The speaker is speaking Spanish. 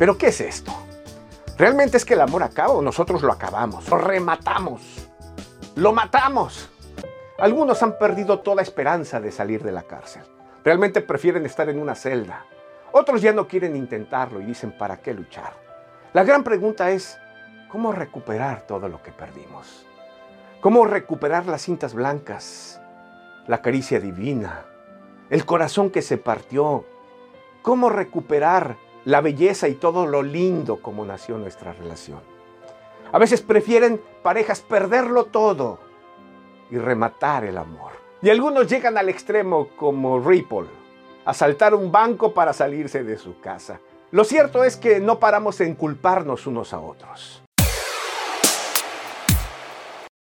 Pero ¿qué es esto? ¿Realmente es que el amor acaba o nosotros lo acabamos? Lo rematamos. Lo matamos. Algunos han perdido toda esperanza de salir de la cárcel. Realmente prefieren estar en una celda. Otros ya no quieren intentarlo y dicen, ¿para qué luchar? La gran pregunta es, ¿cómo recuperar todo lo que perdimos? ¿Cómo recuperar las cintas blancas, la caricia divina, el corazón que se partió? ¿Cómo recuperar la belleza y todo lo lindo como nació nuestra relación. A veces prefieren parejas perderlo todo y rematar el amor. Y algunos llegan al extremo como Ripple, asaltar un banco para salirse de su casa. Lo cierto es que no paramos en culparnos unos a otros.